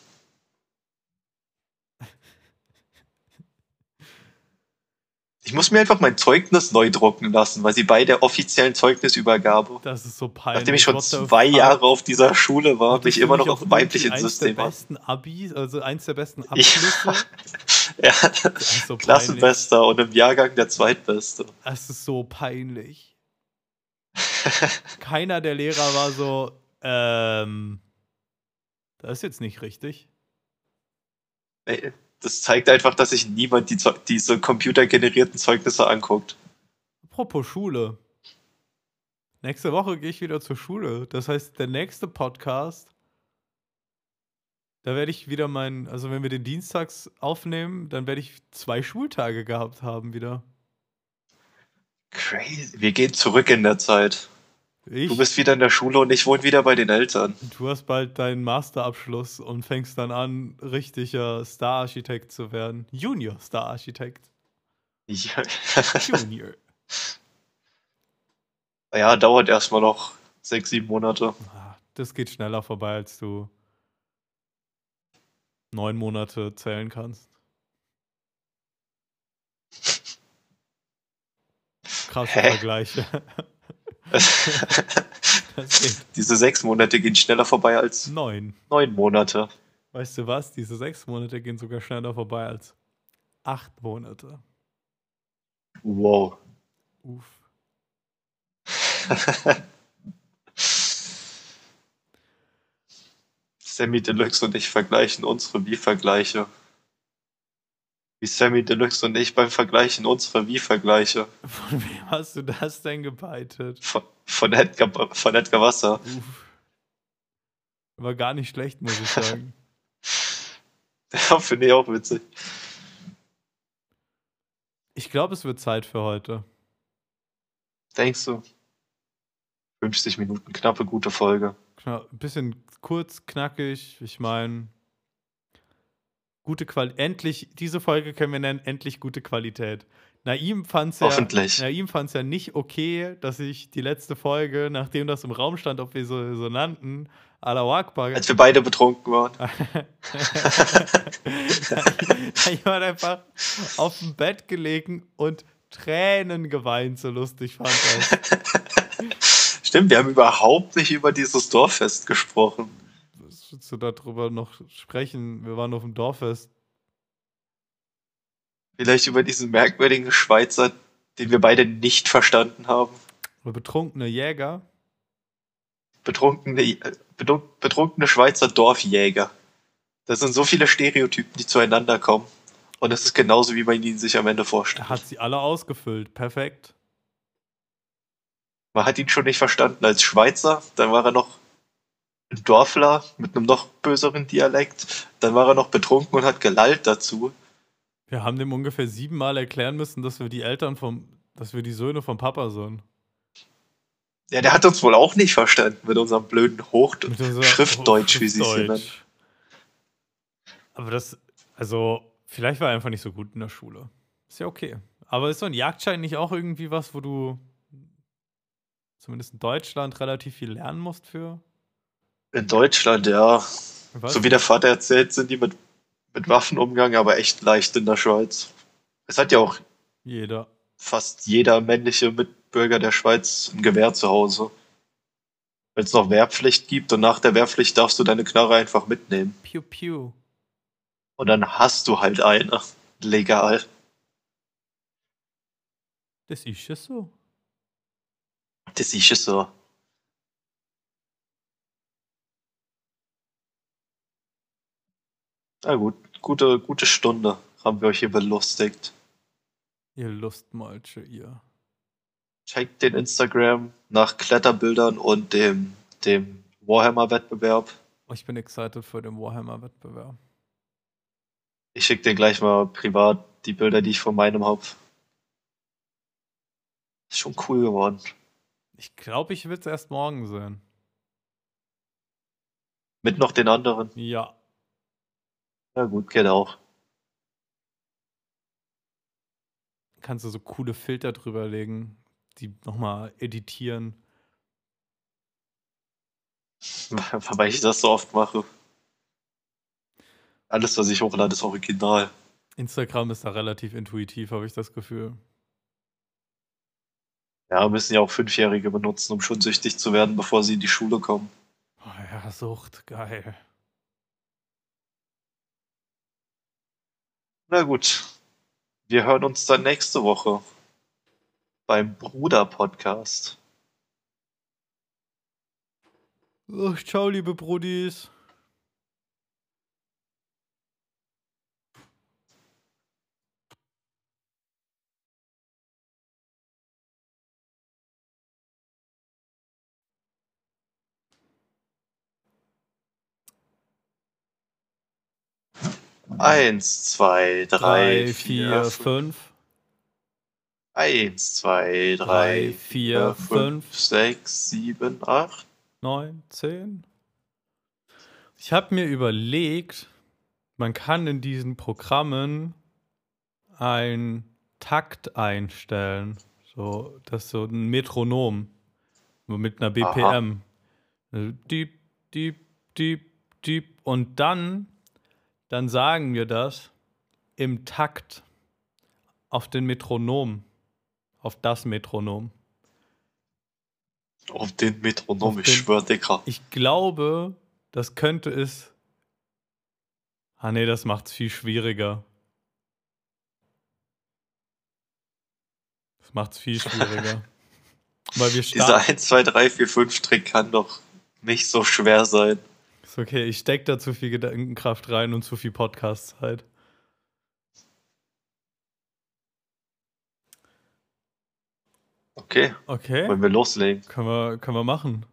Ich muss mir einfach mein Zeugnis neu drucken lassen, weil sie bei der offiziellen Zeugnisübergabe, Das ist so peinlich. nachdem ich schon zwei? Jahre auf dieser Schule war, mich du immer noch auf weiblichen irgendwie System Eins der besten Abis, also eins der besten Abschlüsse. ja. Das ist so. Klassenbester und im Jahrgang der Zweitbeste. Das ist so peinlich. Keiner der Lehrer war so, ähm, das ist jetzt nicht richtig. Das zeigt einfach, dass sich niemand die, diese computergenerierten Zeugnisse anguckt. Apropos Schule. Nächste Woche gehe ich wieder zur Schule. Das heißt, der nächste Podcast, da werde ich wieder meinen, also wenn wir den dienstags aufnehmen, dann werde ich zwei Schultage gehabt haben wieder. Crazy. Wir gehen zurück in der Zeit. Ich, Du bist wieder in der Schule und ich wohne wieder bei den Eltern. du hast bald deinen Masterabschluss und fängst dann an, richtiger Star-Architekt zu werden. Junior Star-Architekt. Ja, Junior. ja dauert erstmal noch sechs, sieben Monate. Ah, Das geht schneller vorbei, als du neun Monate zählen kannst. Krasse Hä? Vergleiche. Diese sechs Monate gehen schneller vorbei als neun. neun Monate. Weißt du was? Diese sechs Monate gehen sogar schneller vorbei als acht Monate. Wow. Uff. Sammy Deluxe und ich vergleichen unsere Wie-Vergleiche. Wie Sammy Deluxe und ich beim Vergleichen unsere Wie-Vergleiche. Von wem hast du das denn gebeitet? Von, von, Edgar, von Edgar Wasser. Uff. War gar nicht schlecht, muss ich sagen. Ja, finde ich auch witzig. Ich glaube, es wird Zeit für heute. Denkst du? 50 Minuten, knappe, gute Folge. Ein bisschen kurz, knackig. Ich meine, gute Qualität. Endlich, diese Folge können wir nennen, endlich gute Qualität. Naim fand es ja, Hoffentlich. Naim fand's ja nicht okay, dass ich die letzte Folge, nachdem das im Raum stand, ob wir so, so nannten, Allahu Akbar. Als wir beide betrunken waren. ich war einfach auf dem Bett gelegen und Tränen geweint, so lustig fand das. Stimmt, wir haben überhaupt nicht über dieses Dorffest gesprochen. Was willst du darüber noch sprechen? Wir waren auf dem Dorffest. Vielleicht über diesen merkwürdigen Schweizer, den wir beide nicht verstanden haben. Oder betrunkene Jäger. Betrunkene, betrun- betrunkene Schweizer Dorfjäger. Das sind so viele Stereotypen, die zueinander kommen. Und das ist genauso, wie man ihn sich am Ende vorstellt. Er hat sie alle ausgefüllt. Perfekt. Man hat ihn schon nicht verstanden als Schweizer, dann war er noch ein Dorfler mit einem noch böseren Dialekt, dann war er noch betrunken und hat gelallt dazu. Wir haben dem ungefähr siebenmal erklären müssen, dass wir die Eltern vom, dass wir die Söhne vom Papa sind. Ja, der hat uns wohl auch nicht verstanden mit unserem blöden Hoch Mit Schriftdeutsch, wie sie es nennen. Aber das, also, vielleicht war er einfach nicht so gut in der Schule. Ist ja okay. Aber ist so ein Jagdschein nicht auch irgendwie was, wo du zumindest in Deutschland relativ viel lernen musst für? In Deutschland, ja. Weiß So wie der Vater erzählt, sind die mit, mit Waffenumgang aber echt leicht in der Schweiz. Es hat ja auch jeder. fast jeder männliche Mitbürger der Schweiz ein Gewehr zu Hause. Wenn es noch Wehrpflicht gibt und nach der Wehrpflicht darfst du deine Knarre einfach mitnehmen. Piu piu. Und dann hast du halt eine. Legal. Das ist ja so. Das ist es so. Na gut, gute, gute Stunde haben wir euch hier belustigt. Ihr Lustmolche, ihr. Checkt den Instagram nach Kletterbildern und dem, dem Warhammer-Wettbewerb. Oh, ich bin excited für den Warhammer-Wettbewerb. Ich schicke dir gleich mal privat die Bilder, die ich von meinem hab. Ist schon cool geworden. Ich glaube, ich will es erst morgen sehen. Mit noch den anderen. Ja. Ja gut, geht auch. Kannst du so coole Filter drüber legen, die nochmal editieren. Weil ich das so oft mache. Alles, was ich hochlade, ist original. Instagram ist da relativ intuitiv, habe ich das Gefühl. Ja, müssen ja auch Fünfjährige benutzen, um schon süchtig zu werden, bevor sie in die Schule kommen. Oh ja, Sucht, geil. Na gut. Wir hören uns dann nächste Woche beim Bruder-Podcast. Oh, ciao, liebe Brudis. Eins, zwei, drei, Drei, vier, fünf. Eins, zwei, drei, vier, fünf, sechs, sieben, acht. neun, zehn. Ich habe mir überlegt, man kann in diesen Programmen ein Takt einstellen. So, das ist so ein Metronom. Mit einer BPM. Also Diep, diep, diep, diep. Und dann, dann sagen wir das im Takt auf den Metronom. Auf das Metronom. Auf den Metronom, Auf ich den- schwör, Dicker. Ich glaube, das könnte es. Ah nee, das macht's viel schwieriger. Das macht's viel schwieriger. Weil wir Dieser starten. 1, 2, 3, 4, 5 Trick kann doch nicht so schwer sein. Ist okay, ich steck da zu viel Gedankenkraft rein und zu viel Podcast-Zeit. Okay, Okay, wollen wir loslegen? können wir, können wir machen.